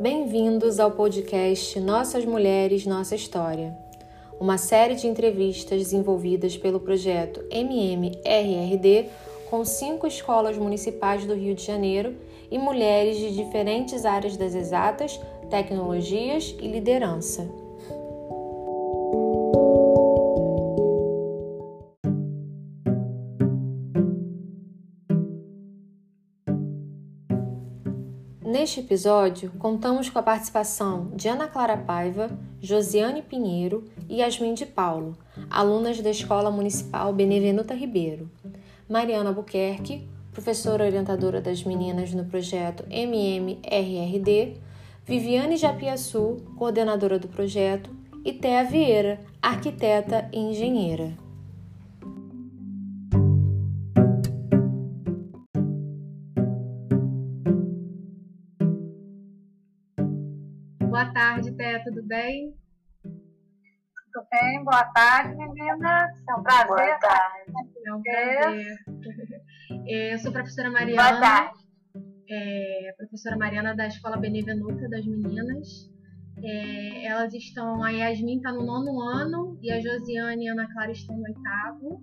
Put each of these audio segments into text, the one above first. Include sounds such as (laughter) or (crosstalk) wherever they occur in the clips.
Bem-vindos ao podcast Nossas Mulheres, Nossa História, uma série de entrevistas desenvolvidas pelo projeto MMRRD com cinco escolas municipais do Rio de Janeiro e mulheres de diferentes áreas das exatas, tecnologias e liderança. Neste episódio, contamos com a participação de Ana Clara Paiva, Josiane Pinheiro e Yasmin de Paulo, alunas da Escola Municipal Benevenuta Ribeiro, Mariana Buquerque, professora orientadora das meninas no projeto MMRRD, Viviane Japiaçu, coordenadora do projeto, e Thea Vieira, arquiteta e engenheira. Té, tudo bem? Tudo bem, boa tarde, meninas. É um prazer. Boa tarde. É um prazer. É, eu sou a professora Mariana. Boa tarde. É, professora Mariana da Escola Benevenuta das Meninas. É, elas estão, a Yasmin está no nono ano e a Josiane e a Ana Clara estão no oitavo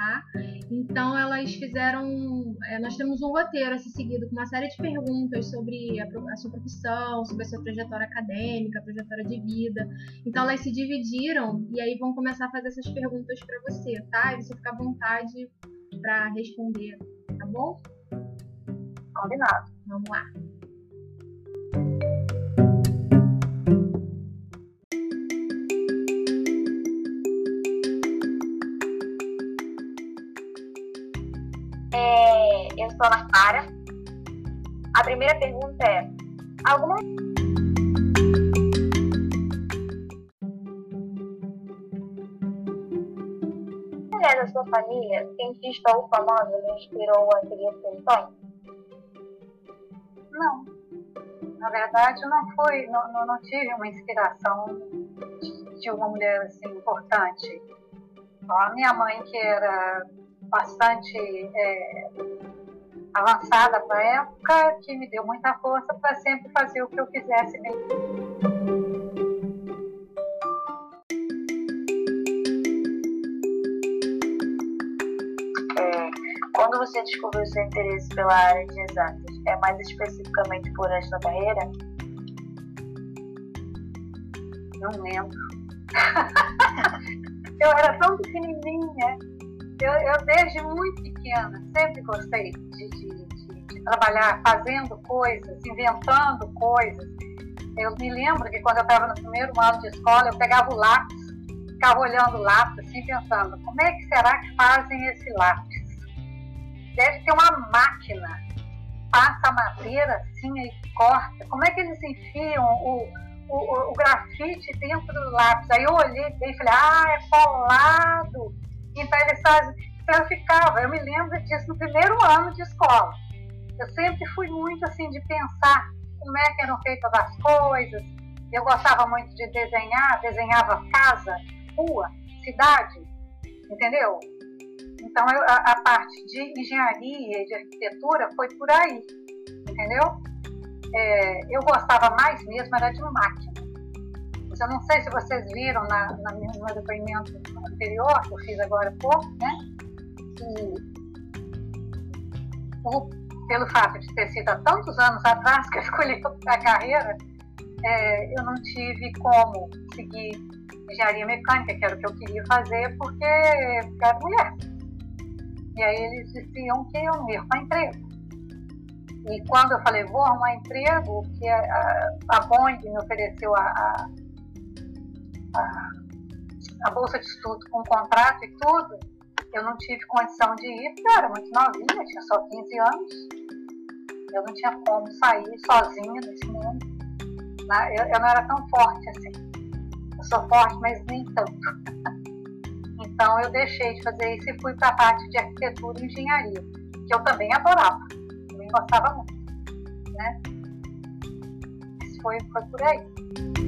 tá? Então elas fizeram, é, nós temos um roteiro a ser seguido com uma série de perguntas sobre a, a, sua profissão, sobre a sua trajetória acadêmica, trajetória de vida. Então elas se dividiram e aí vão começar a fazer essas perguntas para você, tá? E você fica à vontade para responder, tá bom? Combinado. Vamos lá. Ana Clara. A primeira pergunta é: alguma mulher da sua família, cientista ou famosa, lhe inspirou a seguir seu sonho? Não. Na verdade, não fui, não, não, não tive uma inspiração de uma mulher assim importante. A minha mãe, que era bastante é, avançada para a época, que me deu muita força para sempre fazer o que eu quisesse bem. É, quando você descobriu seu interesse pela área de exatas, é mais especificamente por esta carreira? Não lembro. (laughs) eu era tão pequenininha. Eu, eu, desde muito pequena sempre gostei de, de, de, trabalhar fazendo coisas, inventando coisas. Eu me lembro que quando eu estava no primeiro ano de escola, eu pegava o lápis, ficava olhando o lápis, assim, pensando, como é que será que fazem esse lápis? Deve ter uma máquina, passa a madeira assim e corta. Como é que eles enfiam o, o, o grafite dentro do lápis? Aí eu olhei e falei, ah, é colado. Então eles fazem eu ficava, eu me lembro disso no primeiro ano de escola. Eu sempre fui muito assim de pensar como é que eram feitas as coisas. Eu gostava muito de desenhar, desenhava casa, rua, cidade, entendeu? Então eu, a, a, parte de engenharia e de arquitetura foi por aí, entendeu? É, eu gostava mais mesmo era de máquina. Eu não sei se vocês viram na, na, no meu depoimento anterior, que eu fiz agora há pouco, né? Ou pelo fato de ter sido há tantos anos atrás que eu escolhi a carreira, é, eu não tive como seguir engenharia mecânica, que era o que eu queria fazer, porque era mulher. E aí eles diziam que eu não ia arrumar emprego. E quando eu falei, vou arrumar emprego, que a, a me ofereceu a, a, a, a bolsa de estudo com contrato e tudo, eu não tive condição de ir, porque eu era muito novinha, tinha só 15 anos. Eu não tinha como sair sozinha nesse mundo. Eu, eu não era tão forte assim. Eu sou forte, mas nem tanto. (laughs) então eu deixei de fazer isso e fui para a parte de arquitetura e engenharia, que eu também adorava. Também gostava muito. Né? Isso foi, foi por aí.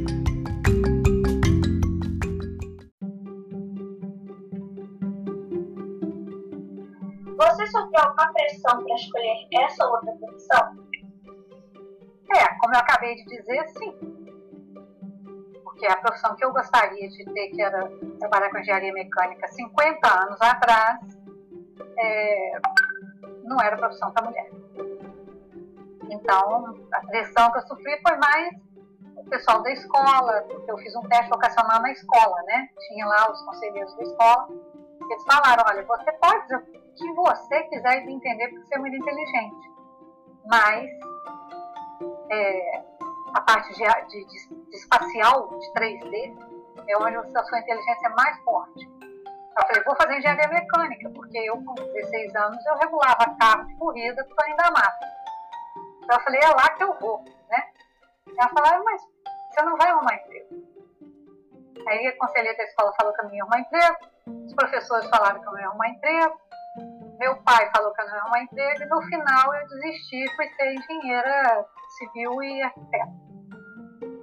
Você sofreu alguma pressão para escolher essa ou outra profissão? É, como eu acabei de dizer, sim. Porque a profissão que eu gostaria de ter, que era trabalhar com engenharia mecânica 50 anos atrás, é, não era profissão para mulher. Então, a pressão que eu sofri foi mais o pessoal da escola, porque eu fiz um teste vocacional na escola, né? Tinha lá os conselheiros da escola, eles falaram, olha, você pode que você quiser entender, porque você é muito inteligente. Mas é, a parte de, de, de, espacial, de 3D, é onde a sua inteligência é mais forte. Eu falei, vou fazer engenharia mecânica, porque eu com 16 anos eu regulava carro de corrida com o da mata. Então eu falei, é lá que eu vou, né? Ela falou, mas você não vai arrumar emprego. Aí a conselheira da escola falou que eu não ia arrumar emprego, os professores falaram que eu não ia arrumar emprego, meu pai falou que eu não ia arrumar emprego, e no final eu desisti fui ser engenheira civil e arquiteta.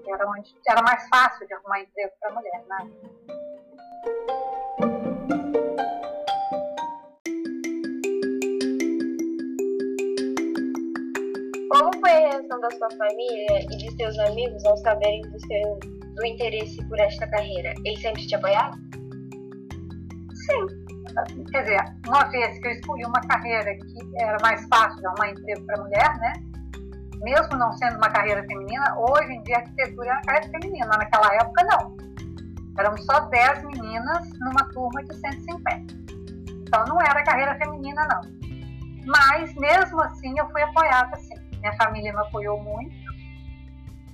Era, onde, era mais fácil de arrumar emprego para mulher, né? Como foi a reação da sua família e de seus amigos ao saberem do seu do interesse por esta carreira? Eles sempre te apoiaram? Sim. Quer dizer, uma vez que eu escolhi uma carreira que era mais fácil arrumar emprego para mulher, né? Mesmo não sendo uma carreira feminina, hoje em dia a arquitetura é uma carreira feminina, naquela época não. Éramos só 10 meninas numa turma de 150. Então não era carreira feminina, não. Mas mesmo assim eu fui apoiada, sim. Minha família me apoiou muito.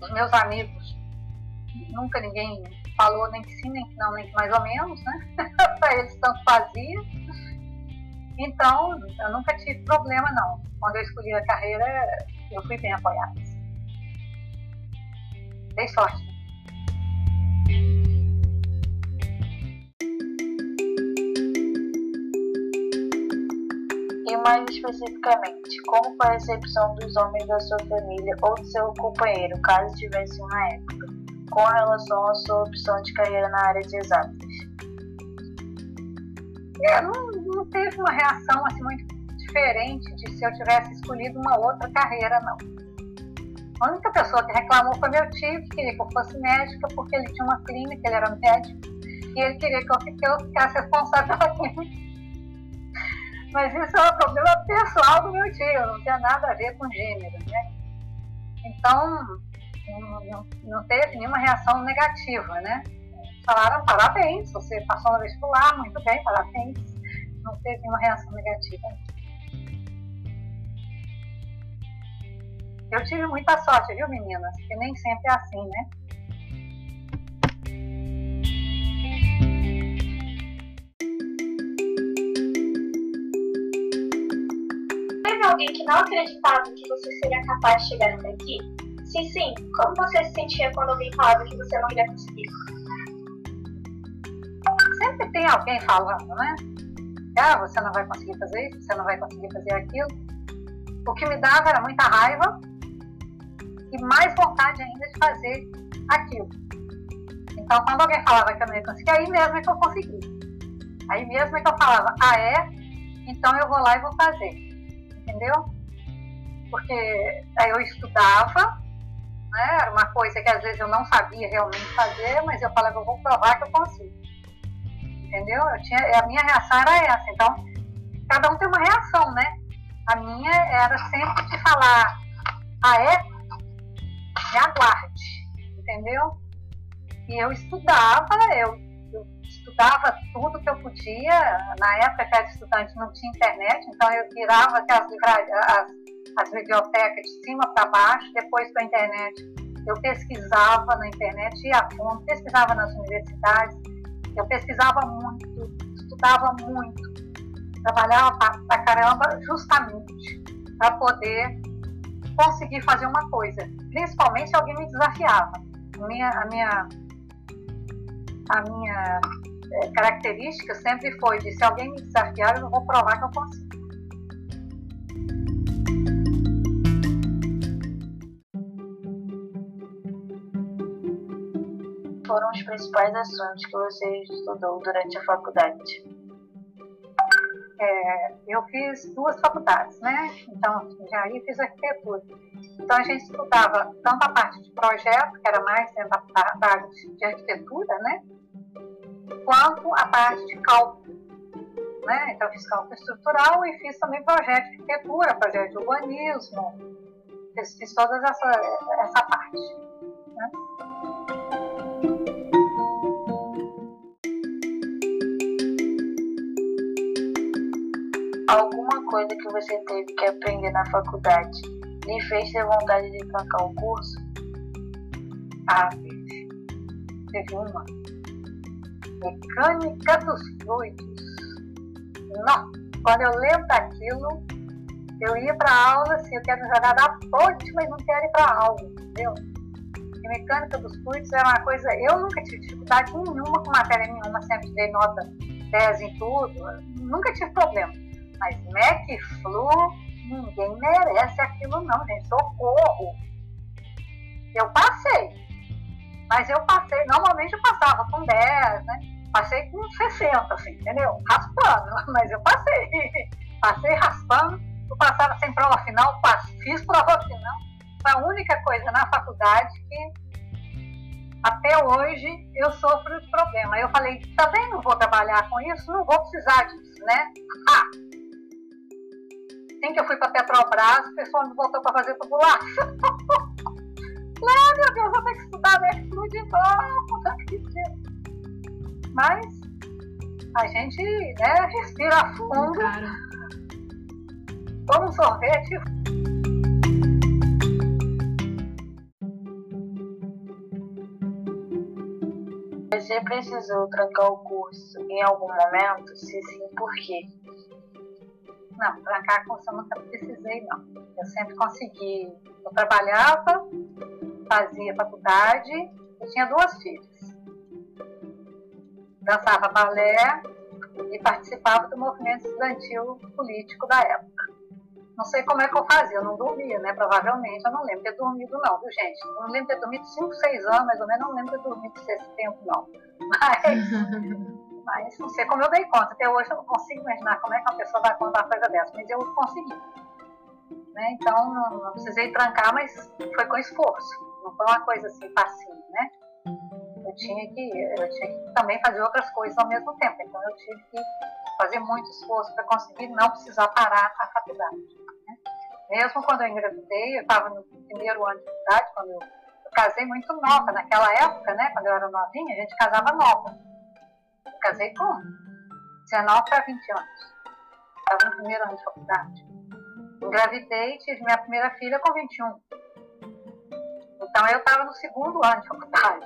Os meus amigos, nunca ninguém falou nem que sim, nem que não, nem que mais ou menos, né? (laughs) Para eles tanto fazia. Então, eu nunca tive problema, não. Quando eu escolhi a carreira, eu fui bem apoiada. Dei sorte. E mais especificamente, como foi a recepção dos homens da sua família ou do seu companheiro, caso tivesse uma época, com relação à sua opção de carreira na área de exatas? É, não, não teve uma reação assim muito diferente de se eu tivesse escolhido uma outra carreira, não. A única pessoa que reclamou foi meu tio, que queria que eu fosse médica, porque ele tinha uma clínica, ele era médico, e ele queria que eu, que eu ficasse responsável pela clínica. Mas isso é um problema pessoal do meu tio, não tem nada a ver com gênero, né? Então, não, não, teve nenhuma reação negativa, né? Falaram parabéns, você passou no vestibular, muito bem, parabéns. Não teve nenhuma reação negativa. Eu tive muita sorte, viu, meninas? Porque nem sempre é assim, né? alguém que não acreditava que você seria capaz de chegar até aqui? Se sim, como você se sentia quando alguém falava que você não iria conseguir? Sempre tem alguém falando, né? Ah, você não vai conseguir fazer isso, você não vai conseguir fazer aquilo. O que me dava era muita raiva e mais vontade ainda de fazer aquilo. Então, quando alguém falava que eu não ia conseguir, aí mesmo é que eu consegui. Aí mesmo é que eu falava, ah, é? Então eu vou lá e vou fazer entendeu? Porque aí eu estudava, né? Era uma coisa que às vezes eu não sabia realmente fazer, mas eu falava, eu vou provar que eu consigo. Entendeu? Eu tinha, a minha reação era essa. Então, cada um tem uma reação, né? A minha era sempre de falar, ah é? Me aguarde, entendeu? E eu estudava, eu estudava tudo que eu podia. Na época que era estudante não tinha internet, então eu virava aquelas as, as bibliotecas de cima para baixo. Depois com a internet, eu pesquisava na internet, ia a fundo, pesquisava nas universidades. Eu pesquisava muito, estudava muito, trabalhava para caramba justamente para poder conseguir fazer uma coisa. Principalmente alguém me desafiava. Minha, a minha, a minha é, característica sempre foi de se alguém me desafiar, eu vou provar que eu consigo. Foram os principais assuntos que você estudou durante a faculdade? é, eu fiz duas faculdades, né? Então, engenharia e fiz arquitetura. Então, a gente estudava tanto a parte de projeto, que era mais dentro da, da área de arquitetura, né? Quanto a parte de cálculo. Né? Então, fiz cálculo estrutural e fiz também projeto de arquitetura, projeto de urbanismo, fiz, fiz toda essa, essa parte. Né? Alguma coisa que você teve que aprender na faculdade lhe fez ter vontade de trancar o curso? Ah, teve uma. Mecânica dos fluidos. Não, quando eu lembro daquilo, eu ia para aula assim, eu quero jogar da ponte, mas não quero ir para aula, entendeu? E mecânica dos fluidos era uma coisa, eu nunca tive dificuldade nenhuma com matéria nenhuma, sempre dei nota 10 em tudo, nunca tive problema. Mas Mac Flu, ninguém merece aquilo não, gente. Socorro! Eu passei. Mas eu passei, normalmente eu passava com 10, né? Passei com 60, assim, entendeu? Raspando, (laughs) mas eu passei. Passei raspando, eu passava sem prova final, fiz prova final. Foi a única coisa na faculdade que até hoje eu sofro de problema. Eu falei, também não vou trabalhar com isso, não vou precisar disso, né? Ah, (laughs) que eu fui para Petrobras, o pessoal me voltou para fazer tubulação. Lá, (laughs) meu Deus, eu tenho que estudar Mas a gente né, respira fundo, toma um sorvete. Você precisou trancar o curso em algum momento? Se sim, por quê? Não, trancar curso eu nunca precisei, não. Eu sempre consegui. Eu trabalhava, fazia faculdade, eu tinha duas filhas. Dançava balé e participava do movimento estudantil político da época. Não sei como é que eu fazia, eu não dormia, né? Provavelmente, eu não lembro de ter dormido, não, viu, gente? Eu não lembro de ter dormido 5, 6 anos, mais ou menos, não lembro de ter dormido esse tempo, não. Mas. (laughs) Mas não sei como eu dei conta. Até hoje eu não consigo imaginar como é que uma pessoa vai contar uma coisa dessa, mas eu consegui. Né? Então não, não, precisei trancar, mas foi com esforço. Não foi uma coisa assim facinho, né? Eu tinha que, eu tinha que também fazer outras coisas ao mesmo tempo. Então eu tive que fazer muito esforço para conseguir não precisar parar a faculdade. Né? Mesmo quando eu engravidei, eu estava no primeiro ano de faculdade, quando eu, eu casei muito nova. Naquela época, né, quando eu era novinha, a gente casava nova casei com 19 para 20 anos. Estava no primeiro ano de faculdade. Engravidei tive minha primeira filha com 21. Então eu estava no segundo ano de faculdade.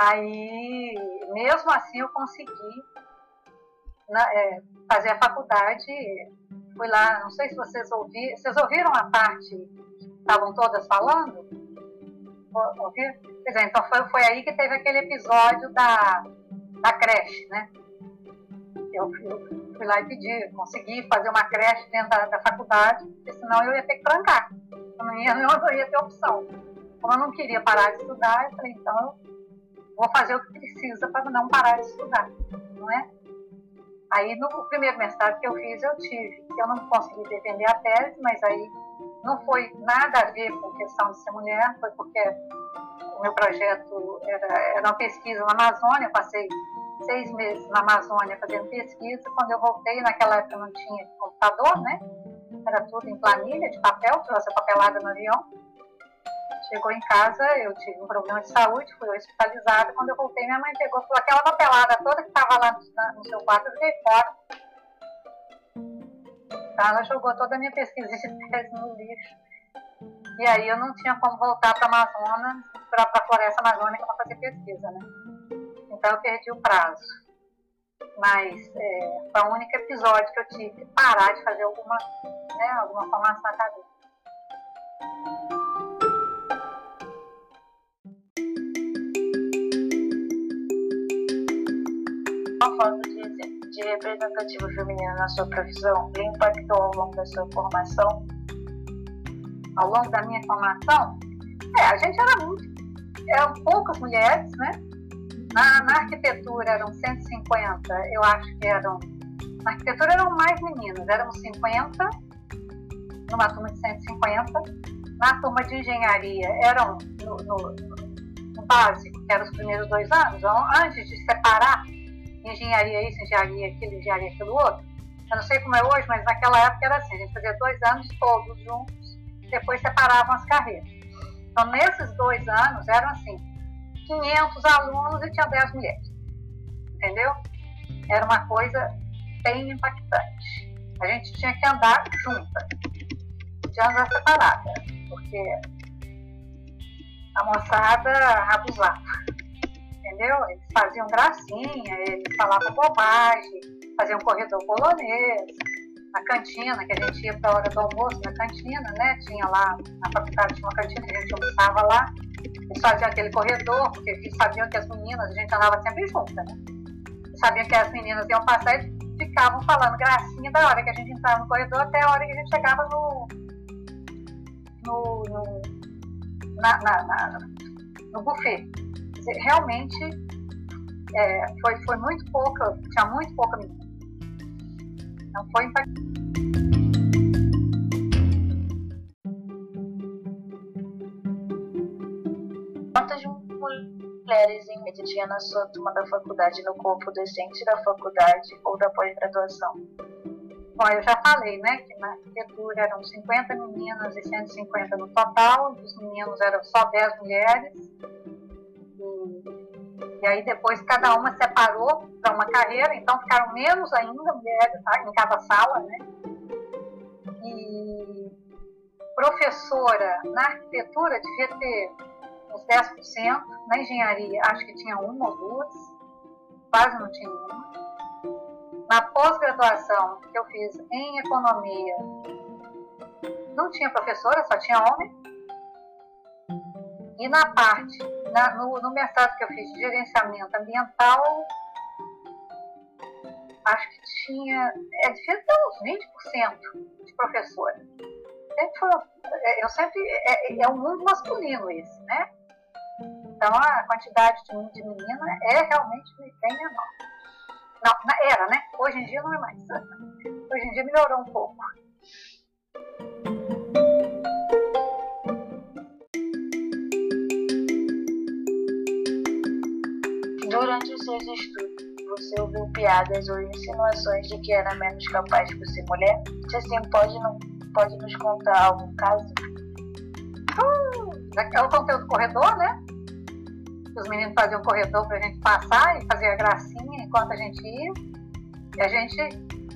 Aí, mesmo assim, eu consegui na, é, fazer a faculdade. Fui lá, não sei se vocês ouviram. Vocês ouviram a parte que estavam todas falando? Ouviram? Então foi, foi aí que teve aquele episódio da, da creche, né? Eu, eu fui lá e pedi, consegui fazer uma creche dentro da, da faculdade, porque senão eu ia ter que trancar. Eu não ia, (laughs) não ia ter opção. Como eu não queria parar de estudar, eu falei, então vou fazer o que precisa para não parar de estudar, não é? Aí no primeiro mestrado que eu fiz, eu tive, eu não consegui defender a tese, mas aí não foi nada a ver com questão de ser mulher, foi porque o meu projeto era, era uma pesquisa na Amazônia, eu passei seis meses na Amazônia fazendo pesquisa. Quando eu voltei, naquela época não tinha computador, né? Era tudo em planilha, de papel, trouxe a papelada no avião. Chegou em casa, eu tive um problema de saúde, fui hospitalizada. Quando eu voltei, minha mãe pegou falou, aquela papelada toda que estava lá no, no, seu quarto, eu joguei fora. Então, ela jogou toda a minha pesquisa de tese no lixo. E aí eu não tinha como voltar para a Amazonas, para a floresta amazônica para fazer pesquisa, né? Então eu perdi o prazo. Mas é, foi o único episódio que eu tive que parar de fazer alguma, né, alguma formação acadêmica. A falta de, de representativa feminina na sua profissão impactou ao longo da sua formação? Ao longo da minha formação? É, a gente era muito. Eram poucas mulheres, né? Na, na arquitetura eram 150, eu acho que eram Na arquitetura eram mais meninas, éramos 50, numa turma de 150. Na turma de engenharia eram no, no, no básico, que eram os primeiros dois anos, antes de separar engenharia isso, engenharia aquilo, engenharia aquilo outro. Eu não sei como é hoje, mas naquela época era assim, a gente fazia dois anos todos juntos, depois separavam as carreiras. Então, nesses dois anos, eram assim, 500 alunos e tinha 10 mulheres. Entendeu? Era uma coisa bem impactante. A gente tinha que andar junta, podia andar separada, porque a moçada abusava. Entendeu? Eles faziam gracinha, eles falavam bobagem, faziam corredor polonês, na cantina, que a gente ia para a hora do almoço, na cantina, né? Tinha lá, na faculdade tinha uma cantina que a gente almoçava lá. Eles faziam aquele corredor, porque eles sabiam que as meninas, a gente andava sempre junta, né? Eles sabiam que as meninas iam passar e ficavam falando gracinha da hora que a gente entrava no corredor até a hora que a gente chegava no. no. no na, na, na, no buffet. Realmente é, foi, foi muito pouca, tinha muito pouca menina. Então foi impactante. Quantas mulheres em média tinha na sua turma da faculdade no corpo docente da faculdade ou da pós-graduação? Bom, eu já falei, né, que na arquitetura eram 50 meninas e 150 no total, os meninos eram só 10 mulheres. E, aí depois cada uma separou para uma carreira, então ficaram menos ainda mulheres tá, em cada sala, né? E professora na arquitetura devia ter uns 10%, na engenharia acho que tinha uma ou duas, quase não tinha nenhuma. Na pós-graduação que eu fiz em economia, não tinha professora, só tinha homem. E na parte, na, no, no mestrado que eu fiz de gerenciamento ambiental, acho que tinha, é, devia ter uns 20% de professora. Sempre foi, é, eu sempre, é, é um mundo masculino esse, né? Então a quantidade de, de menina é realmente bem menor. Não, era, né? Hoje em dia não é mais. Hoje em dia melhorou um pouco. Durante os seus estudos, você ouviu piadas ou insinuações de que era menos capaz por ser mulher? Se assim, pode, não, pode nos contar algum caso? Hum, é o conteúdo corredor, né? Os meninos faziam corredor pra gente passar e fazia gracinha enquanto a gente ia. E a gente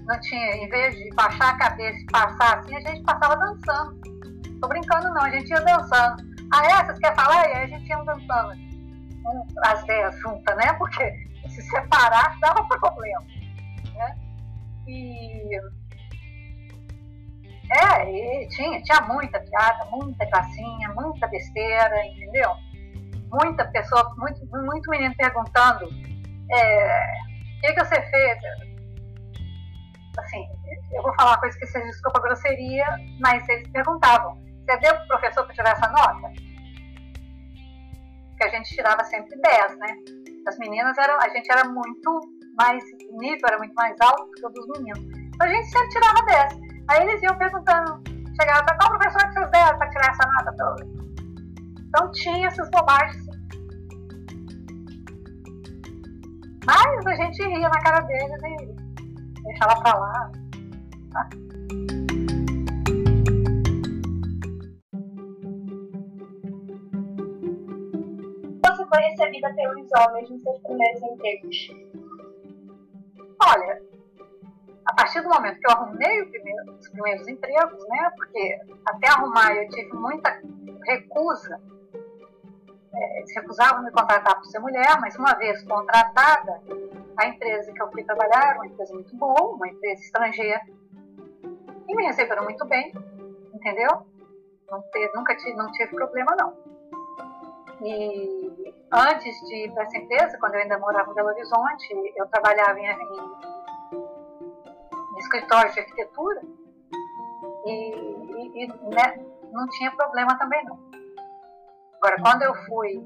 não tinha, em vez de baixar a cabeça e passar assim, a gente passava dançando. Tô brincando não, a gente ia dançando. Ah, é? Vocês querem falar? E aí a gente ia dançando. As dez juntas, né? Porque se separar dava problema. Né? E. É, e tinha, tinha muita piada, muita gracinha, muita besteira, entendeu? Muita pessoa, muito, muito menino perguntando é, o que, que você fez? Assim, eu vou falar uma coisa que vocês desculpa grosseria, mas eles perguntavam, você deu pro professor para tirar essa nota? Porque a gente tirava sempre 10, né? As meninas eram, a gente era muito mais, nível era muito mais alto que o dos meninos. Então a gente sempre tirava 10. Aí eles iam perguntando, chegavam para qual professor que vocês deram para tirar essa nota toda? Então tinha essas bobagens. Mas a gente ria na cara deles e deixava para lá. Tá? Foi recebida pelos homens nos seus primeiros empregos? Olha, a partir do momento que eu arrumei primeiro, os primeiros empregos, né, porque até arrumar eu tive muita recusa, é, eles recusavam me contratar por ser mulher, mas uma vez contratada, a empresa que eu fui trabalhar era uma empresa muito boa, uma empresa estrangeira, e me receberam muito bem, entendeu? Não teve, nunca tive, não tive problema não. E antes de ir para essa empresa, quando eu ainda morava em Belo Horizonte, eu trabalhava em, em, em escritório de arquitetura e, e, e né, não tinha problema também não. Agora, quando eu fui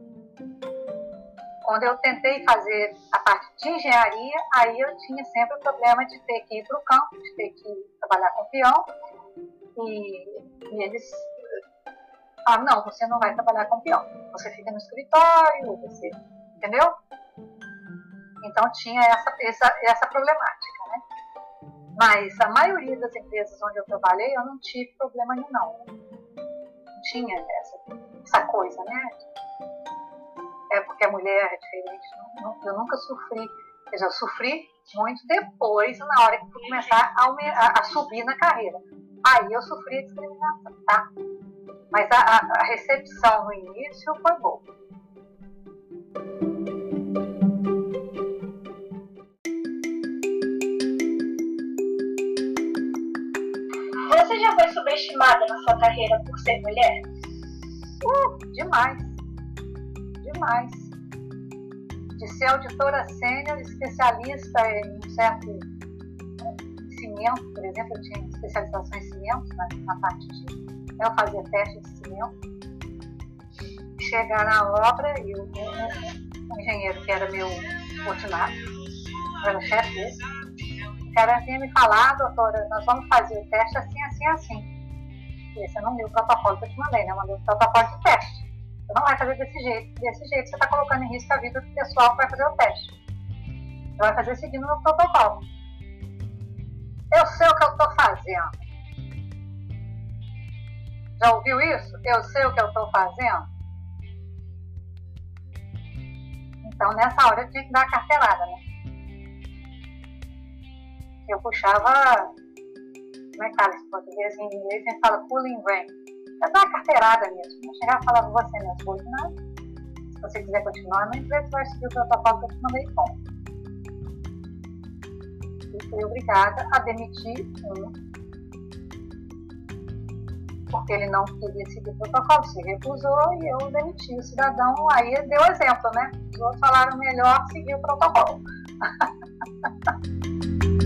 quando eu tentei fazer a parte de engenharia, aí eu tinha sempre o problema de ter que ir para o campo, de ter que trabalhar com peão. E, e eles ah, não, você não vai trabalhar com peão. Você fica no escritório, você. Entendeu? Então tinha essa, essa, essa problemática, né? Mas a maioria das empresas onde eu trabalhei, eu não tive problema nenhum, não. Não tinha essa, essa coisa, né? É porque a mulher é diferente. eu nunca sofri. Quer dizer, eu sofri muito depois, na hora que começar a, a, a subir na carreira. Aí eu sofri a discriminação, tá? Mas a, a recepção no início foi boa. Você já foi subestimada na sua carreira por ser mulher? Uh, demais. Demais. De ser auditora sênior, especialista em um certo cimento, por exemplo, eu tinha especialização em cimento na, na parte de eu fazia teste de cimento. Chegar na obra e o, engenheiro, que era meu ordinário, era chefe dele, o cara tinha me falado, doutora, nós vamos fazer o teste assim, assim, assim. Você não viu o protocolo que eu te mandei, né? Eu mandei o protocolo de teste. Você não vai fazer desse jeito. Desse jeito você está colocando em risco a vida do pessoal que vai fazer o teste. Você vai fazer seguindo o protocolo. Eu sei o que eu estou fazendo. Já ouviu isso? Eu sei o que eu estou fazendo? Então, nessa hora, eu tinha que dar a carteirada, né? Eu puxava. Como é que fala esse português? Em inglês, a gente fala pulling brain. Eu dar a carteirada mesmo. Não chegar e falar você mesmo, vou nada. Se você quiser continuar na empresa, vai seguir o protocolo que eu te mandei com. E fui obrigada a demitir um porque ele não queria seguir o protocolo, se recusou e eu demiti o cidadão. Aí deu exemplo, né? Os outros falaram melhor seguir o protocolo. (laughs)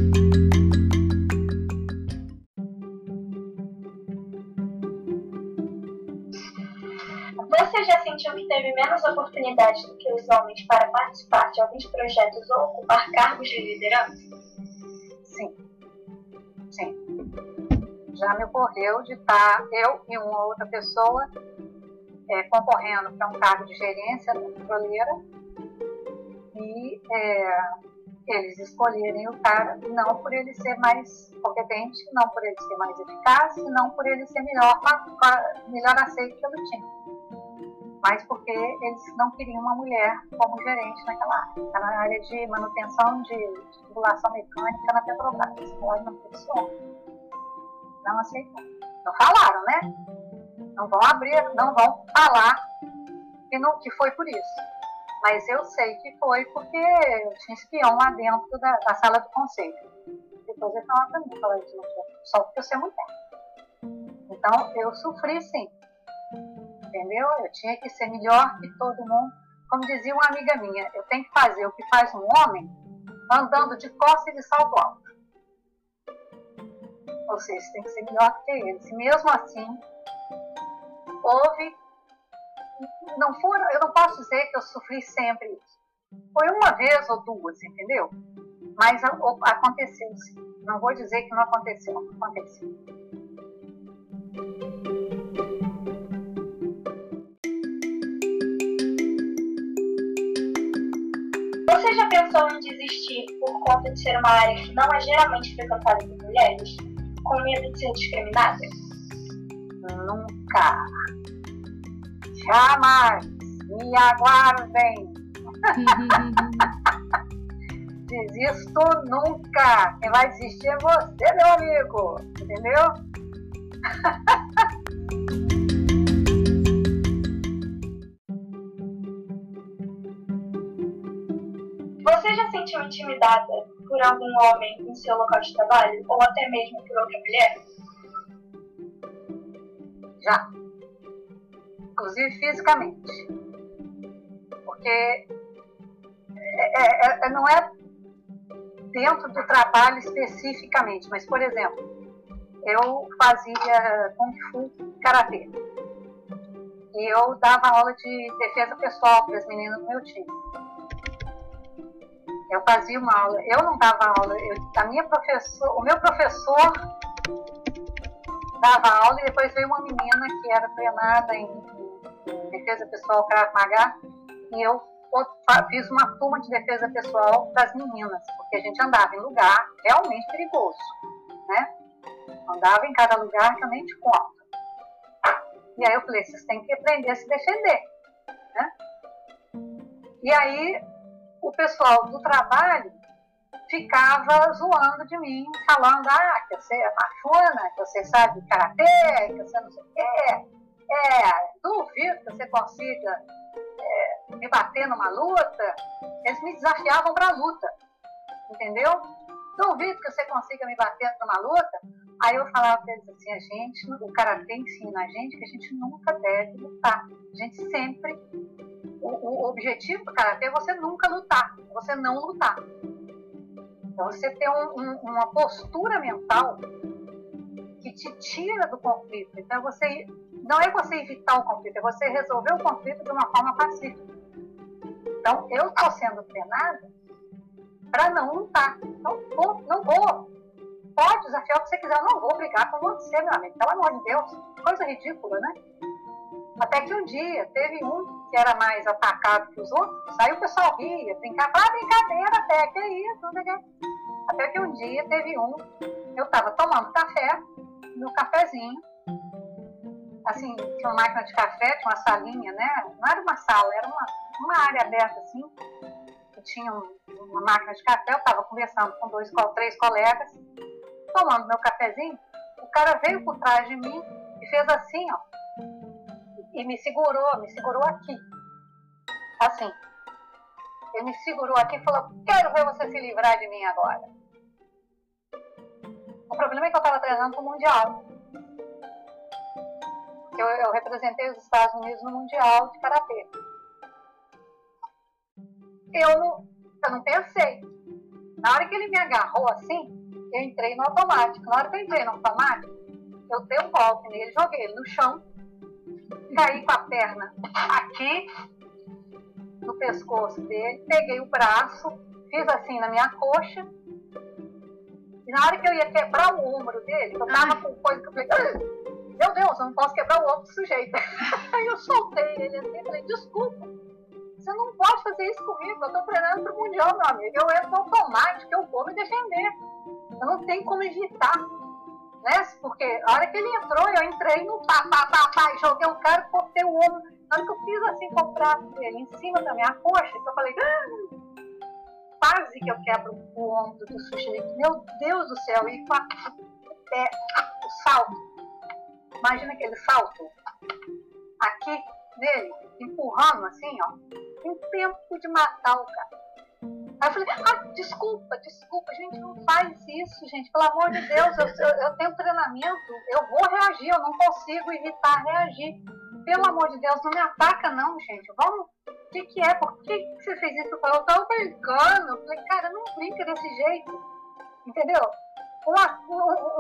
Você já sentiu que teve menos oportunidades do que os homens para participar de alguns projetos ou ocupar cargos de liderança? Já me ocorreu de estar eu e uma outra pessoa é, concorrendo para um cargo de gerência da petroleira e é, eles escolherem o cara não por ele ser mais competente, não por ele ser mais eficaz, não por ele ser melhor, melhor aceito pelo time, mas porque eles não queriam uma mulher como gerente naquela área, na área de manutenção de, tubulação mecânica na Petrobras, lá não não aceitou. Não falaram, né? Não vão abrir, não vão falar que, não, que foi por isso. Mas eu sei que foi porque tinha espião lá dentro da, da sala do conselho. Depois ele falava para mim, falou, só porque eu sou mulher. Então eu sofri sim. Entendeu? Eu tinha que ser melhor que todo mundo. Como dizia uma amiga minha, eu tenho que fazer o que faz um homem andando de costas e de salto alto seja, tem que ser melhor que eles. E mesmo assim, houve. Não foram, eu não posso dizer que eu sofri sempre isso. Foi uma vez ou duas, entendeu? Mas aconteceu sim. Não vou dizer que não aconteceu, aconteceu. Você já pensou em desistir por conta de ser uma área que não é geralmente frequentada por mulheres? Com medo de ser discriminada? Nunca. Jamais. Me aguardem. (laughs) Desisto nunca. Quem vai desistir é você, meu amigo. Entendeu? (laughs) Você já sentiu intimidada por algum homem em seu local de trabalho ou até mesmo por outra mulher? Já. Inclusive fisicamente. Porque é, é, é, é, não é dentro do trabalho especificamente, mas, por exemplo, eu fazia Kung Fu Karatê. E eu dava aula de defesa pessoal para as meninas do meu time. Eu fazia uma aula, eu não dava aula, eu, a minha professor, o meu professor dava aula e depois veio uma menina que era treinada em, defesa pessoal Krav Maga e eu fiz uma turma de defesa pessoal para as meninas, porque a gente andava em lugar realmente perigoso, né? Andava em cada lugar que eu nem te conto. E aí eu falei, vocês têm que aprender a se defender, né? E aí o pessoal do trabalho ficava zoando de mim, falando, ah, que você é machona, que você sabe karatê, que você não sei o quê. É, duvido que você consiga é, me bater numa luta. Eles me desafiavam para a luta, entendeu? Duvido que você consiga me bater numa luta. Aí eu falava para eles assim, a gente, o karatê ensina a gente que a gente nunca deve lutar. A gente sempre. O, o objetivo do karatê é você nunca lutar, você não lutar. Então você tem um, um, uma postura mental que te tira do conflito. Então você não é você evitar o conflito, é você resolver o conflito de uma forma pacífica. Então eu estou sendo treinada para não lutar. Não vou, não vou. Pode desafiar o que você quiser, eu não vou brigar com você, meu amigo. Pelo amor de Deus, coisa ridícula, né? Até que um dia teve um que era mais atacado que os outros, aí o pessoal ria, brincava, ah, brincadeira até, que isso, né? Até que um dia teve um, eu estava tomando café, no cafezinho, assim, tinha uma máquina de café, tinha uma salinha, né? Não era uma sala, era uma, uma área aberta assim, que tinha um, uma máquina de café, eu estava conversando com dois, três colegas, tomando meu cafezinho, o cara veio por trás de mim e fez assim, ó, e me segurou, me segurou aqui. Assim. Ele me segurou aqui e falou: Quero ver você se livrar de mim agora. O problema é que eu estava treinando para o Mundial. Eu, eu representei os Estados Unidos no Mundial de Karatê. Eu não, eu não pensei. Na hora que ele me agarrou assim, eu entrei no automático. Na hora que eu entrei no automático, eu dei um golpe nele, joguei ele no chão caí com a perna aqui no pescoço dele, peguei o braço, fiz assim na minha coxa. E na hora que eu ia quebrar o ombro dele, eu tava com coisa que eu falei, meu Deus, eu não posso quebrar o ombro do sujeito. (laughs) Aí eu soltei ele assim e falei, desculpa, você não pode fazer isso comigo, eu tô treinando pro Mundial, meu amigo. Eu entro automático, eu vou me defender. Eu não tenho como evitar né? Porque a hora que ele entrou, eu entrei no pá, pá, pá, pá, joguei o cara, cortei o ombro. Na hora que eu fiz assim com o braço dele em cima da minha coxa, eu falei, ah! quase que eu quebro o ombro do sujeito. Meu Deus do céu, e com a, é, o salto. Imagina aquele salto aqui nele, empurrando assim, ó. Em tempo de matar o cara. Aí eu falei, ah, desculpa, desculpa, gente, não faz isso, gente, pelo amor de Deus, eu, eu, eu tenho treinamento, eu vou reagir, eu não consigo evitar reagir. Pelo amor de Deus, não me ataca não, gente, vamos, o que que é, por que, que você fez isso? Eu falei, eu tava brincando, eu falei, cara, não brinca desse jeito, entendeu? Um,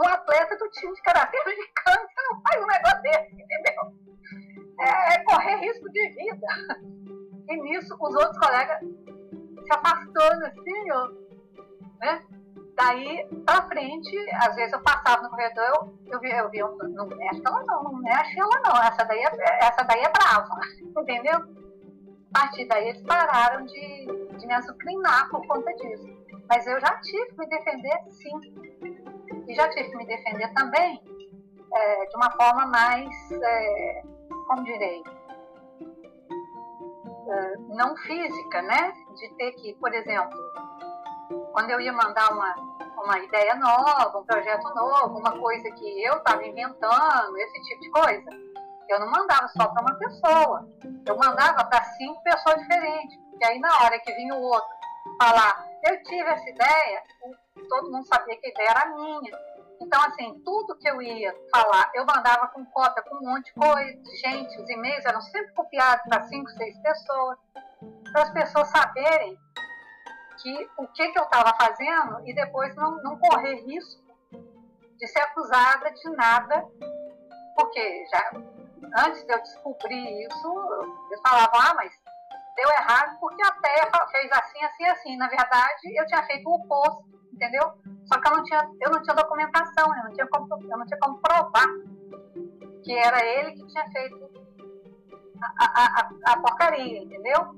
um, atleta do time de karatê americano, não faz um negócio desse, entendeu? É, é correr risco de vida. (laughs) E nisso, os outros colegas se afastando assim, ó, né? Daí pra frente, às vezes eu passava no corredor, eu, eu via, eu via, não mexe ela não, não mexe ela não, essa daí é, essa daí é brava, (laughs) entendeu? A partir daí eles pararam de, de me azucrinar por conta disso. Mas eu já tive que me defender sim. E já tive que me defender também é, de uma forma mais, é, como direi, é, não física, né? de ter que, por exemplo, quando eu ia mandar uma, uma ideia nova, um projeto novo, uma coisa que eu estava inventando, esse tipo de coisa, eu não mandava só para uma pessoa, eu mandava para cinco pessoas diferentes, porque aí na hora que vinha o outro falar, eu tive essa ideia, todo mundo sabia que a ideia era minha. Então, assim, tudo que eu ia falar, eu mandava com cópia, com um monte de coisa. Gente, os e-mails eram sempre copiados para cinco, seis pessoas para as pessoas saberem que o que, que eu estava fazendo e depois não, não correr risco de ser acusada de nada, porque já antes de eu descobrir isso, eles falavam, ah, mas deu errado porque a terra fez assim, assim, assim. Na verdade, eu tinha feito o oposto, entendeu? Só que eu não tinha, eu não tinha documentação, eu não tinha como, eu não tinha como provar que era ele que tinha feito a, a, a, a porcaria, entendeu?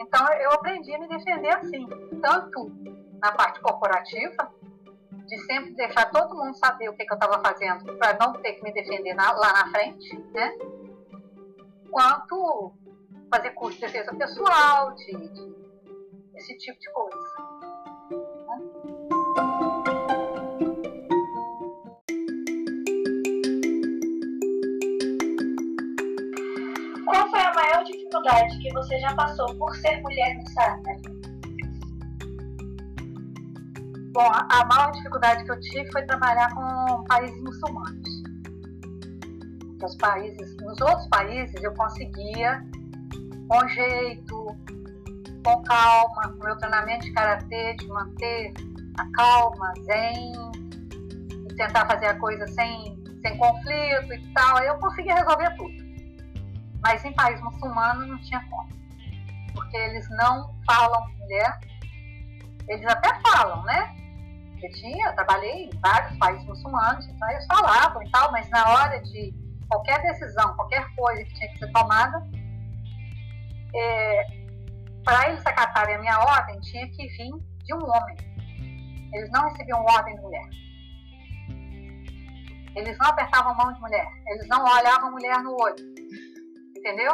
Então eu aprendi a me defender assim, tanto na parte corporativa, de sempre deixar todo mundo saber o que, que eu estava fazendo para não ter que me defender na, lá na frente, né? Quanto fazer curso de defesa pessoal, de, de esse tipo de dificuldade que você já passou por ser mulher nessa área? Bom, a maior dificuldade que eu tive foi trabalhar com países muçulmanos. Nos, países, nos outros países eu conseguia com jeito, com calma, com meu treinamento de karatê, de manter a calma, zen, e tentar fazer a coisa sem, sem conflito e tal, aí eu conseguia resolver tudo. Mas em país muçulmano não tinha como, porque eles não falam mulher, eles até falam, né? Eu tinha, eu trabalhei em vários países muçulmanos, então eles falavam e tal, mas na hora de qualquer decisão, qualquer coisa que tinha que ser tomada, é, para eles acatarem a minha ordem, tinha que vir de um homem. Eles não recebiam ordem de mulher. Eles não apertavam a mão de mulher. Eles não olhavam a mulher no olho. Entendeu?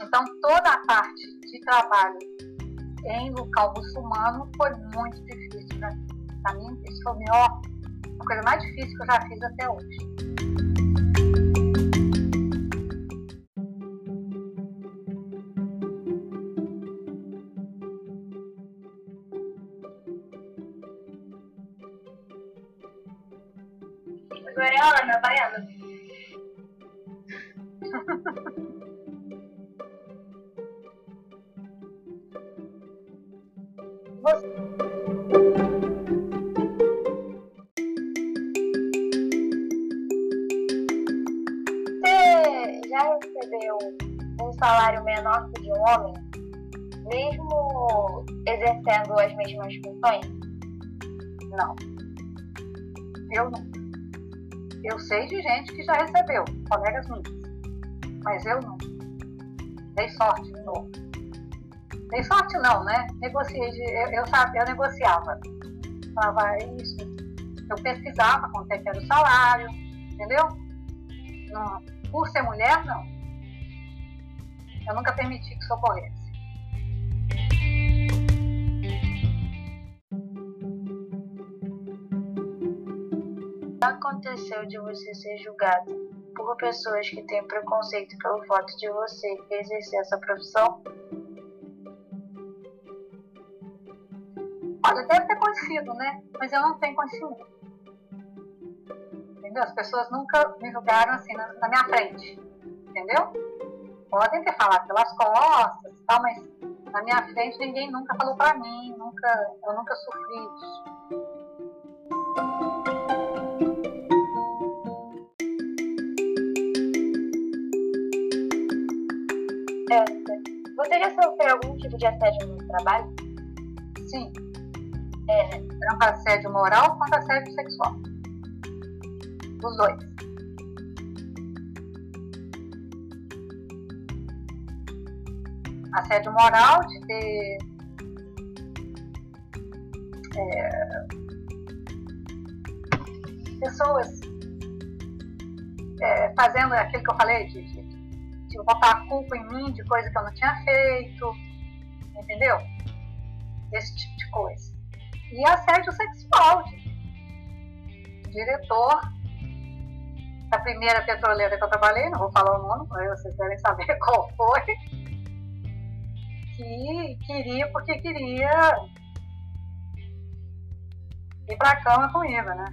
Então, toda a parte de trabalho em local muçulmano foi muito difícil para mim. Para mim, isso foi a melhor, a coisa mais difícil que eu já fiz até hoje. Mesmas funções? Não. Eu não. Eu sei de gente que já recebeu, colegas minhas, mas eu não. Dei sorte de novo. Dei sorte não, né? Negociei, de, eu, eu, eu negociava. Falava isso, eu pesquisava quanto é que era o salário, entendeu? Não, por ser mulher, não. Eu nunca permiti que socorresse. Já aconteceu de você ser julgado por pessoas que têm preconceito pelo fato de você exercer essa profissão? Olha, deve ter acontecido, né? Mas eu não tenho conhecimento. Entendeu? As pessoas nunca me julgaram assim na, na minha frente. Entendeu? Podem ter falado pelas costas e tal, mas na minha frente ninguém nunca falou pra mim, nunca, eu nunca sofri isso. Você já sofreu algum tipo de assédio no trabalho? Sim. É, Tanto assédio moral quanto assédio sexual. Os dois. Assédio moral de ter. É, pessoas é, fazendo aquilo que eu falei, de, de de botar a culpa em mim de coisa que eu não tinha feito, entendeu? Esse tipo de coisa. E assédio sexual, de diretor da primeira petroleira que eu trabalhei, não vou falar o nome, mas vocês devem saber (laughs) qual foi, que queria porque queria ir pra cama comigo, né?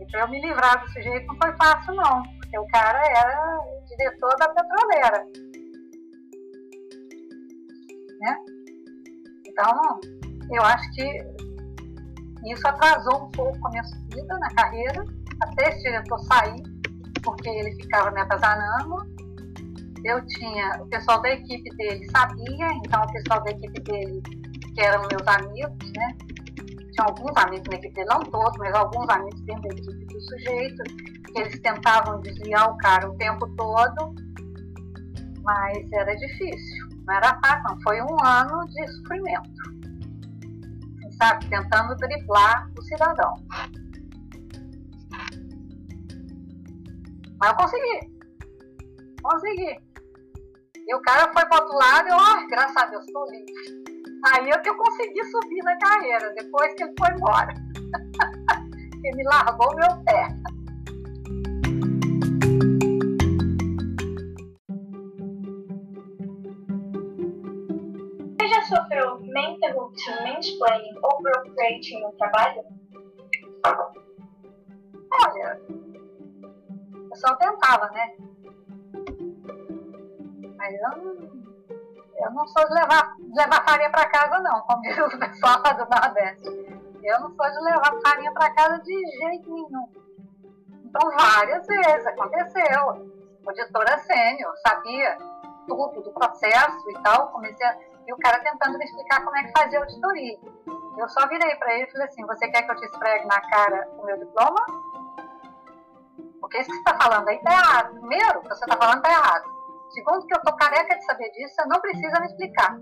E pra eu me livrar do sujeito não foi fácil, não, porque o cara era diretor da petroleira. Né? Então, eu acho que isso atrasou um pouco a minha subida na carreira, até esse diretor sair, porque ele ficava me atazanando. eu tinha, o pessoal da equipe dele sabia, então o pessoal da equipe dele, que eram meus amigos, né? Alguns amigos na equipe dele, não todos, mas alguns amigos dentro da equipe do sujeito, que eles tentavam desviar o cara o tempo todo, mas era difícil, não era fácil, não. Foi um ano de sofrimento, sabe? Tentando driblar o cidadão. Mas eu consegui. Consegui. E o cara foi para outro lado e eu, oh, graças a Deus, estou livre. Aí é que eu consegui subir na carreira, depois que ele foi embora. (laughs) ele me largou meu pé. Você já sofreu mental mansplaining ou procreating no trabalho? Olha, eu só tentava, né? Mas eu não, eu não sou de levar, levar farinha para casa, não, como diz (laughs) o pessoal lá do Nordeste. Eu não sou de levar farinha para casa de jeito nenhum. Então, várias vezes aconteceu. Auditora sênior, sabia tudo do processo e tal. Comecei a, e o cara tentando me explicar como é que fazia auditoria. Eu só virei para ele e falei assim: Você quer que eu te esfregue na cara o meu diploma? Porque isso que você está falando aí está errado. Primeiro, o que você está falando está errado. Segundo, que eu tô careca de saber disso, você não precisa me explicar.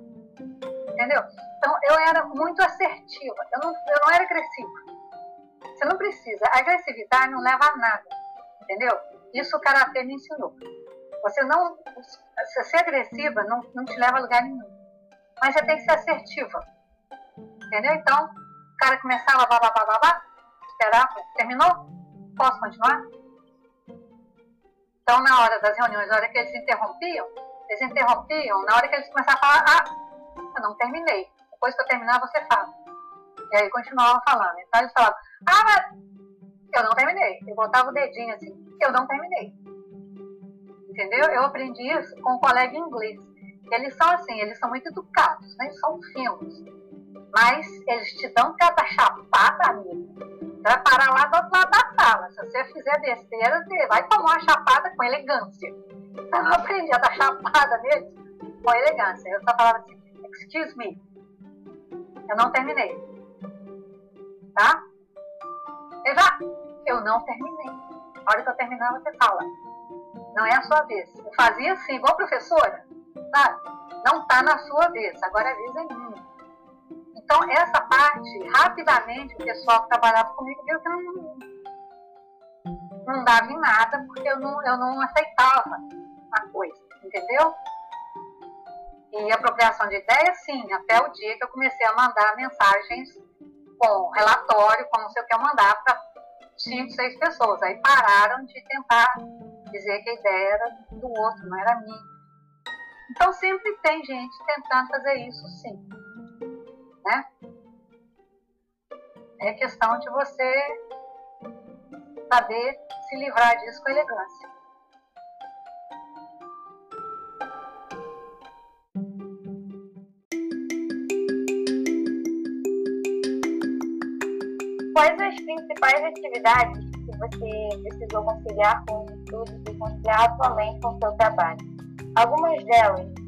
Entendeu? Então, eu era muito assertiva, eu não, eu não era agressiva. Você não precisa. A agressividade não leva a nada. Entendeu? Isso o karatê me ensinou. Você não. Se ser agressiva não, não te leva a lugar nenhum. Mas você tem que ser assertiva. Entendeu? Então, o cara começava blá blá, blá esperar, terminou? Posso continuar? Então, na hora das reuniões, na hora que eles interrompiam, eles interrompiam, na hora que eles começavam a falar, ah, eu não terminei. Depois que eu terminar, você fala. E aí continuavam falando. Então eles falavam, ah, mas eu não terminei. Eu botava o dedinho assim, eu não terminei. Entendeu? Eu aprendi isso com um colega inglês. Eles são assim, eles são muito educados, né? São finos. Mas eles te dão cada chapada, amigo vai parar lá do outro lado da sala. Se você fizer besteira, você vai tomar uma chapada com elegância. (laughs) Eu aprendi a dar chapada nele com elegância. Eu só falava assim, excuse me. Eu não terminei. Tá? já, eu não terminei. A hora que eu terminar, você fala. Não é a sua vez. Eu fazia assim, igual professora. Sabe? Não tá na sua vez. Agora a vez é minha. Então, essa parte, rapidamente, o pessoal que trabalhava comigo viu que não, não dava em nada, porque eu não, eu não aceitava a coisa, entendeu? E apropriação de ideias, sim, até o dia que eu comecei a mandar mensagens com relatório, com sei o que eu mandar para cinco, seis pessoas. Aí pararam de tentar dizer que a ideia era do outro, não era minha. Então sempre tem gente tentando fazer isso, sim né? É questão de você saber se livrar disso com elegância. Quais as principais atividades que você precisou conciliar com os estudos e conciliar atualmente com o seu trabalho? Algumas delas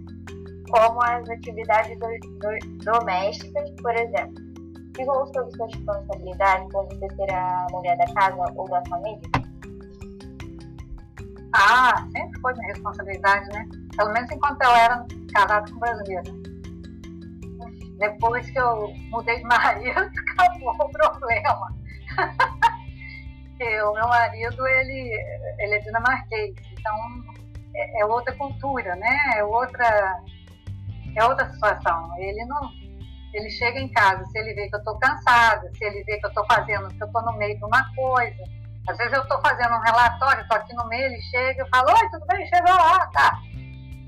como as atividades do, do, domésticas, por exemplo. Ficou sobre suas responsabilidades por você ser a mulher da casa ou da família? Ah, sempre foi minha responsabilidade, né? Pelo menos enquanto eu era casada com brasileiro. Depois que eu mudei de (laughs) marido, acabou o problema. Porque (laughs) o meu marido, ele, ele é dinamarquês, então é, é outra cultura, né? É outra é outra situação. Ele não. Ele chega em casa, se ele vê que eu estou cansada, se ele vê que eu estou fazendo, que eu estou no meio de uma coisa. Às vezes eu estou fazendo um relatório, estou aqui no meio, ele chega e fala, oi, tudo bem? Chegou lá, tá.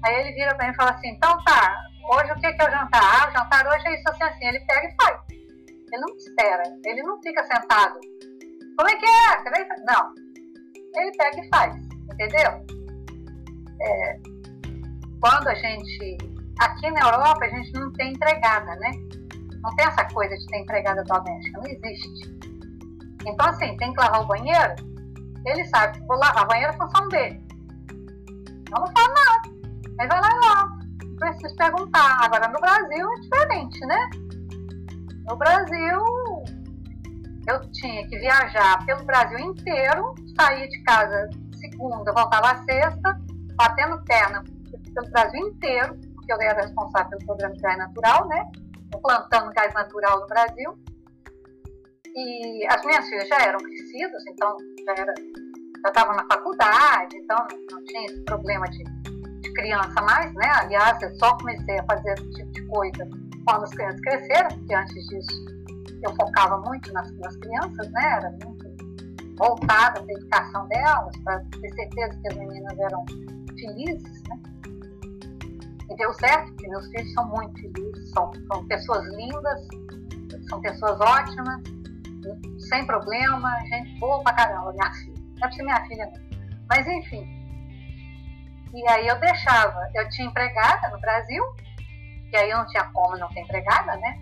Aí ele vira para mim e fala assim, então tá, hoje o que, que é o jantar? Ah, o jantar hoje é isso assim, assim. Ele pega e faz. Ele não espera, ele não fica sentado. Como é que é? Não. Ele pega e faz, entendeu? É, quando a gente Aqui na Europa a gente não tem empregada, né? Não tem essa coisa de ter empregada doméstica, não existe. Então, assim, tem que lavar o banheiro, ele sabe que vou lavar o banheiro é função dele. Eu não falo nada. Aí vai lá e lava. Não precisa perguntar. Agora no Brasil é diferente, né? No Brasil eu tinha que viajar pelo Brasil inteiro, sair de casa segunda, voltava sexta, batendo perna pelo Brasil inteiro, porque eu era responsável pelo programa de gás natural, né? Plantando gás natural no Brasil. E as minhas filhas já eram crescidas, então já era já estavam na faculdade, então não tinha esse problema de, de, criança mais, né? Aliás, eu só comecei a fazer esse tipo de coisa quando as crianças cresceram, porque antes disso eu focava muito nas, nas crianças, né? Era muito voltada para a educação delas, para ter certeza que as meninas eram felizes, né? E deu certo, porque meus filhos são muito felizes, são, são pessoas lindas, são pessoas ótimas, sem problema, gente boa pra caramba, minha filha. Não é pra ser minha filha, não. Mas enfim. E aí eu deixava, eu tinha empregada no Brasil, e aí eu não tinha como não ter empregada, né?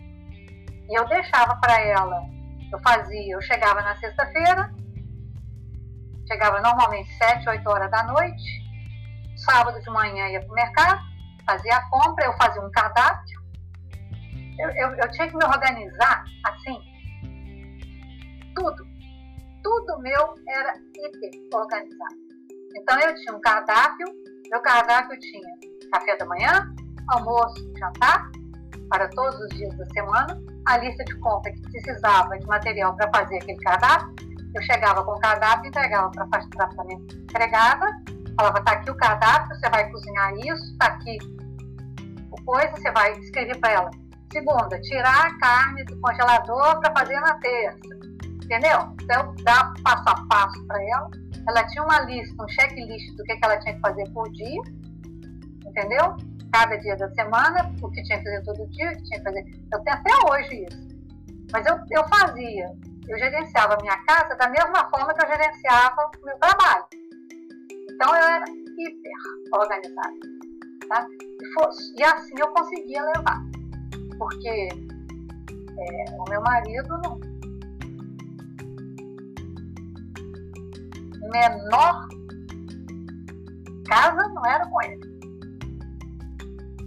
E eu deixava para ela, eu fazia, eu chegava na sexta-feira, chegava normalmente 7, 8 horas da noite, sábado de manhã ia pro mercado, fazia a compra, eu fazia um cardápio, eu, eu, eu tinha que me organizar assim, tudo, tudo meu era hiper organizado. Então eu tinha um cardápio, meu cardápio tinha café da manhã, almoço, jantar, para todos os dias da semana, a lista de compra que precisava de material para fazer aquele cardápio, eu chegava com o cardápio, entregava para a minha empregada, falava, está aqui o cardápio, você vai cozinhar isso, está aqui coisa, você vai escrever para ela. Segunda, tirar a carne do congelador para fazer na terça entendeu? Então, dá passo a passo para ela. Ela tinha uma lista, um checklist do que, que ela tinha que fazer por dia, entendeu? Cada dia da semana, o que tinha que fazer todo dia, o que tinha que fazer. Eu tenho até hoje isso. Mas eu, eu fazia, eu gerenciava a minha casa da mesma forma que eu gerenciava o meu trabalho. Então, eu era hiper organizada. Tá? E, for, e assim eu conseguia levar. Porque é, o meu marido não, menor casa não era com ele.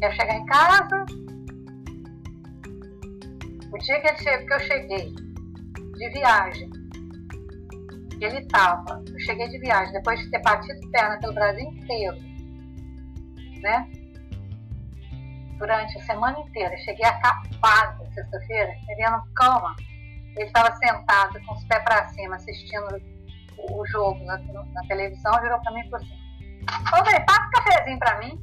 Ia chegar em casa, o dia que, ele, que eu cheguei de viagem, ele estava, eu cheguei de viagem, depois de ter batido perna pelo Brasil inteiro, né? Durante a semana inteira, cheguei acabada sexta-feira, querendo cama. Ele estava sentado com os pés para cima, assistindo o jogo na, na televisão, virou para mim e falou assim: Ô, passa um cafezinho para mim.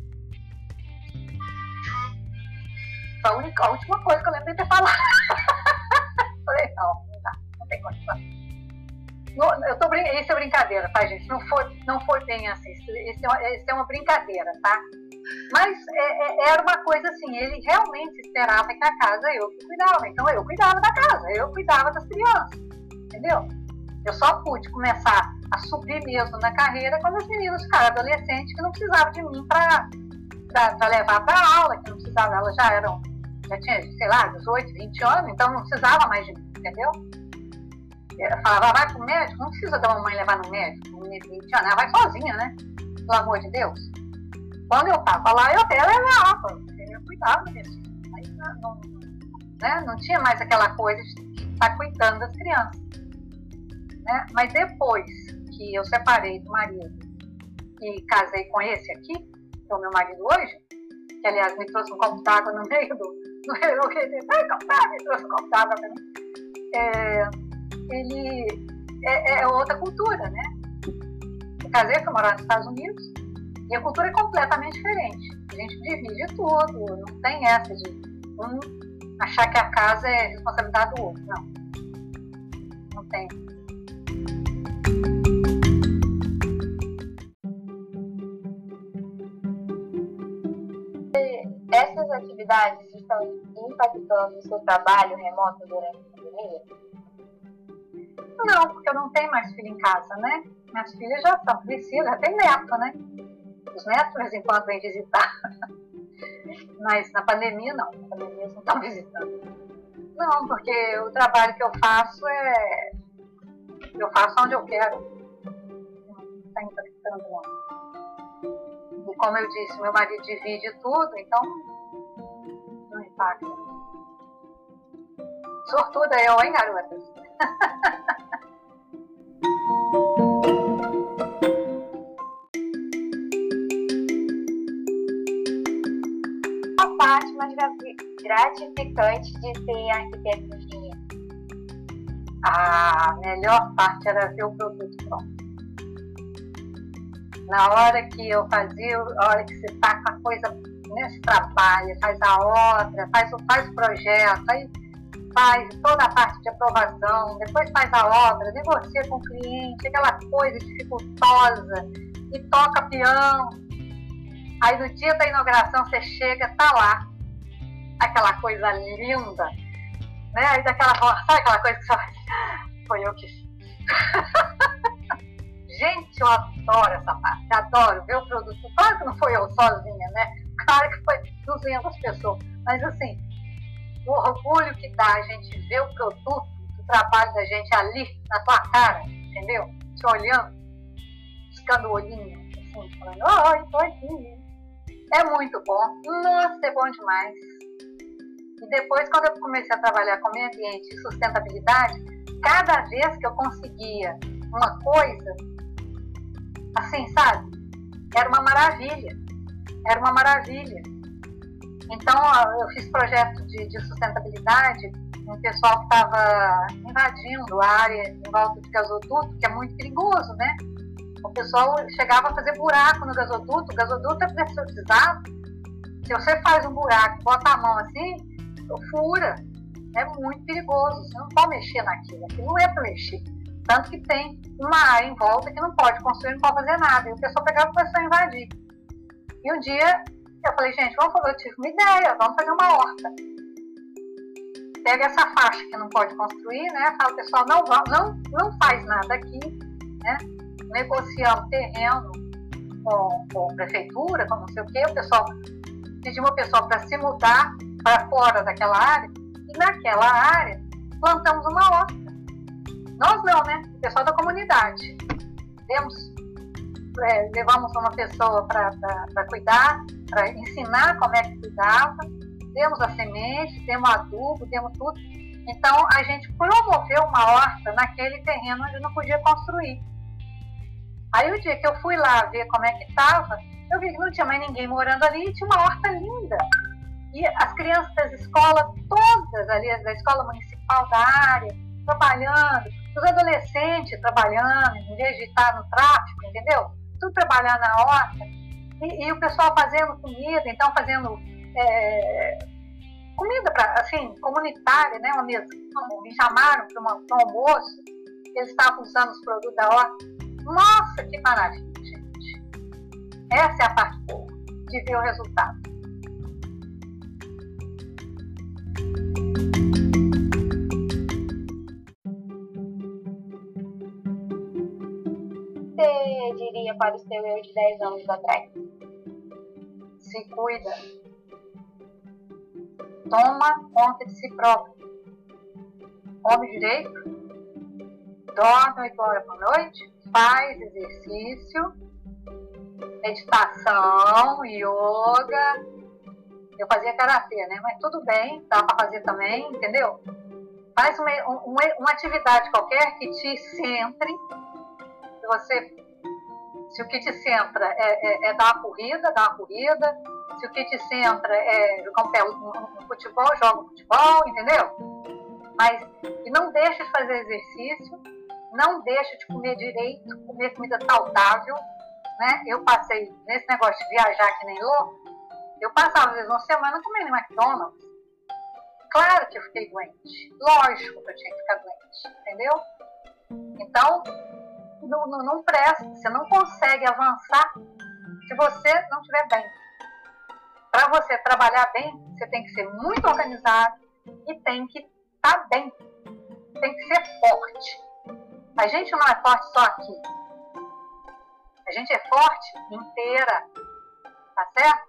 Foi a, única, a última coisa que eu lembro de ter falado. (laughs) Falei, não, não dá, não tem condição. eu tô, isso é brincadeira, tá, gente? Não foi, não foi bem assim. Isso, é, uma, isso é uma brincadeira, tá? Mas é, é, era uma coisa assim, ele realmente esperava que a casa eu que cuidava. Então eu cuidava da casa, eu cuidava das crianças, entendeu? Eu só pude começar a subir mesmo na carreira quando as meninas ficaram adolescentes que não precisavam de mim para levar para aula, que não precisavam, elas já eram, já tinha, sei lá, 18, 20 anos, então não precisava mais de mim, entendeu? Eu falava, vai pro médico, não precisa da mamãe levar no médico, com 20 anos, ela vai sozinha, né? Pelo amor de Deus. Quando eu tava lá, eu até levava, eu cuidava disso. Mas não, né, não tinha mais aquela coisa de estar cuidando das crianças. Né? Mas depois que eu separei do marido e casei com esse aqui, que é o meu marido hoje, que aliás me trouxe um copo d'água no meio do. No meio do que me trouxe um copo d'água para mim. É, ele é, é, outra cultura, né? Eu casei, fui morar nos Estados Unidos e a cultura é completamente diferente. A gente divide tudo, não tem essa de um achar que a casa é responsabilidade do outro, não. Não tem. Essas atividades estão impactando o seu trabalho remoto durante a pandemia? Não, porque eu não tenho mais filho em casa, né? Minhas filhas já estão crescidas, já tem neto, né? Os netos, de vez em quando, vêm visitar. Mas na pandemia, não. Na pandemia, eles não estão visitando. Não, porque o trabalho que eu faço é eu faço onde eu quero. Não está impactando, não. como eu disse, meu marido divide tudo, então não impacta. Sortuda eu, hein, garotas? (laughs) gratificante de ser arquiteto engenheiro? A melhor parte era ver o produto pronto. Na hora que eu fazia, a hora que você está com a coisa nesse trabalho, faz a obra, faz, faz o projeto, aí faz toda a parte de aprovação, depois faz a obra, negocia com o cliente, aquela coisa dificultosa, e toca peão. Aí no dia da inauguração você chega, tá lá, aquela coisa linda, né? Aí daquela sabe aquela coisa que você faz? Foi eu que fiz. (laughs) Gente, eu adoro essa parte, adoro ver o produto. Claro que não foi eu sozinha, né? Claro que foi 200 pessoas. Mas assim, o orgulho que dá a gente ver o produto, o trabalho da gente ali na tua cara, entendeu? Te olhando, piscando o olhinho, assim, falando, oi, tô aqui. É muito bom. Nossa, é bom demais. E depois, quando eu comecei a trabalhar com meio ambiente e sustentabilidade, cada vez que eu conseguia uma coisa, assim, sabe? Era uma maravilha. Era uma maravilha. Então, eu fiz projeto de, de sustentabilidade, um pessoal que estava invadindo a área em volta de gasoduto, que é muito perigoso, né? O pessoal chegava a fazer buraco no gasoduto, o gasoduto é pressurizado. Se você faz um buraco, bota a mão assim, fura. É muito perigoso, você não pode mexer naquilo, aquilo não é para mexer. Tanto que tem uma área em volta que não pode construir, não pode fazer nada. E o pessoal pegava e começou a invadir. E um dia eu falei, gente, vamos fazer, eu tive uma ideia, vamos fazer uma horta. Pega essa faixa que não pode construir, né? Fala, pessoal, não, não, não faz nada aqui, né? Negociamos terreno com, com prefeitura, com não sei o quê, o pessoal pediu uma pessoa para se mudar para fora daquela área, e naquela área plantamos uma horta. Nós não, né? O pessoal da comunidade. Demos, é, levamos uma pessoa para cuidar, para ensinar como é que cuidava, demos a semente, demos adubo, demos tudo. Então a gente promoveu uma horta naquele terreno onde não podia construir. Aí o dia que eu fui lá ver como é que estava, eu vi que não tinha mais ninguém morando ali e tinha uma horta linda. E as crianças das escolas, todas ali, da escola municipal da área, trabalhando, os adolescentes trabalhando, em vez de estar no tráfico, entendeu? Tudo trabalhando na horta. E, e o pessoal fazendo comida, então fazendo é, comida para assim, comunitária, né? Uma mesa. Me chamaram para um almoço, eles estavam usando os produtos da horta. Nossa, que maravilha, gente. Essa é a parte boa, de ver o resultado. Para o seu eu de 10 anos atrás? Se cuida. Toma conta de si próprio. Come direito. Dorme 8 horas por noite. Faz exercício. Meditação, yoga. Eu fazia karatê, né? Mas tudo bem, dá para fazer também, entendeu? Faz uma, uma, uma atividade qualquer que te centre você, se o que te centra é, é, é dar uma corrida, dá uma corrida. Se o que te centra é jogar um, um, um futebol, joga um futebol, entendeu? Mas e não deixa de fazer exercício, não deixa de comer direito, comer comida saudável, né? Eu passei nesse negócio de viajar que nem louco, eu passava às vezes uma semana comendo McDonald's. Claro que eu fiquei doente. Lógico que eu tinha que ficar doente, entendeu? Então, não, não, não presta, você não consegue avançar se você não estiver bem. Para você trabalhar bem, você tem que ser muito organizado e tem que estar tá bem. Tem que ser forte. A gente não é forte só aqui. A gente é forte inteira. Tá certo?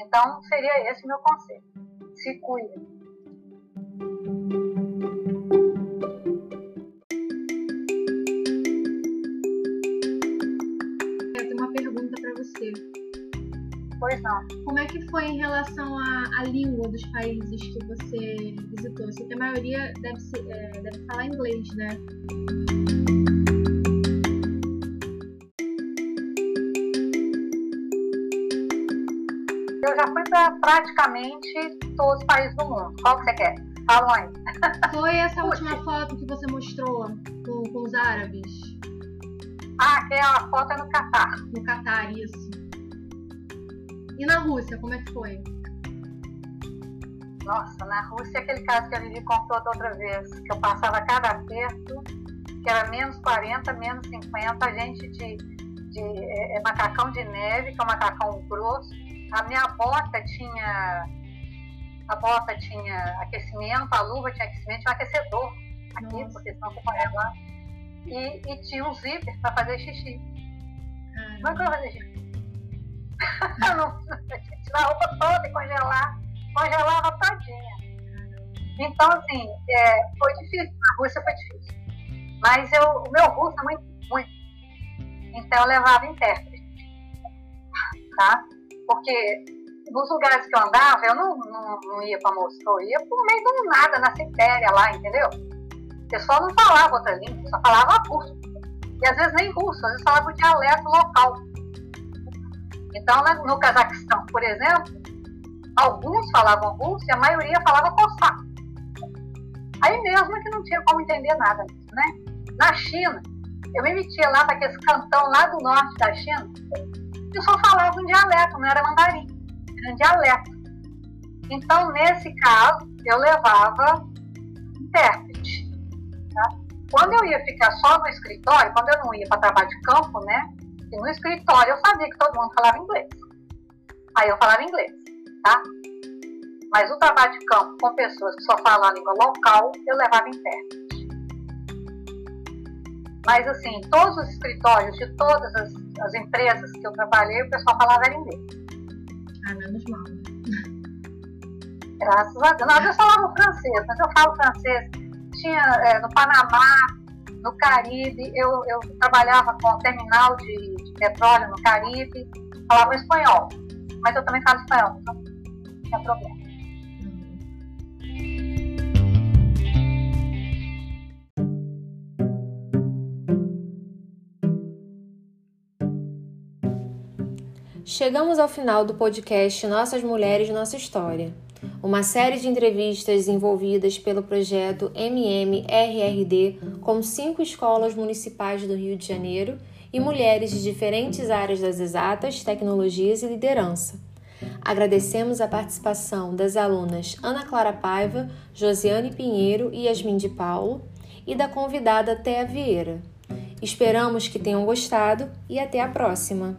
Então, seria esse o meu conselho. Se cuide. Pois não. Como é que foi em relação à, à língua dos países que você visitou? Sei que a maioria deve, ser, é, deve falar inglês, né? Eu já fui para praticamente todos os países do mundo. Qual que você quer? Fala aí. Foi essa (laughs) última foto que você mostrou com, com os árabes? Ah, que é a foto é no Catar. No Catar, isso. E na Rússia, como é que foi? Nossa, na Rússia aquele caso que a Vivi contou da outra vez, que eu passava cada aperto, que era menos 40, menos 50, a gente de, de é, é, macacão de neve, que é um macacão grosso. A minha bota tinha. A bota tinha aquecimento, a luva tinha aquecimento, tinha um aquecedor aqui, Nossa. porque senão pode lá. E, e tinha um zíper para fazer xixi. Como é que eu fazer xixi? (laughs) não, tirar a roupa toda e congelar. Congelava todinha. Então, assim, é, foi difícil. A Rússia foi difícil. Mas eu, o meu russo é muito, muito. Então eu levava intérprete. Tá? Porque nos lugares que eu andava, eu não, não, não ia para Moscou, eu ia por meio do nada, na Sibéria lá, entendeu? O pessoal não falava outra língua, só falava russo. E às vezes nem russo, às vezes falava o dialeto local. Então, no Cazaquistão, por exemplo, alguns falavam russo e a maioria falava cosaco. Aí mesmo que não tinha como entender nada disso, né? Na China, eu me metia lá para aqueles cantão lá do norte da China, e só falava um dialeto, não era mandarim, era um dialeto. Então, nesse caso, eu levava intérprete. Quando eu ia ficar só no escritório, quando eu não ia para trabalho de campo, né? E no escritório eu sabia que todo mundo falava inglês. Aí eu falava inglês, tá? Mas o trabalho de campo com pessoas que só falam a língua local, eu levava intérprete. Mas assim, todos os escritórios de todas as, as empresas que eu trabalhei, o pessoal falava inglês. Ah, menos mal. Né? Graças a Deus. Não, eu falava francês, mas eu falo francês. Tinha é, no Panamá, no Caribe, eu, eu trabalhava com um terminal de, de, petróleo no Caribe, falava espanhol, mas eu também falo espanhol, então não tinha problema. Chegamos ao final do podcast Nossas Mulheres, Nossa História uma série de entrevistas desenvolvidas pelo projeto MMRRD com cinco escolas municipais do Rio de Janeiro e mulheres de diferentes áreas das exatas, tecnologias e liderança. Agradecemos a participação das alunas Ana Clara Paiva, Josiane Pinheiro e Yasmin de Paulo e da convidada Thea Vieira. Esperamos que tenham gostado e até a próxima!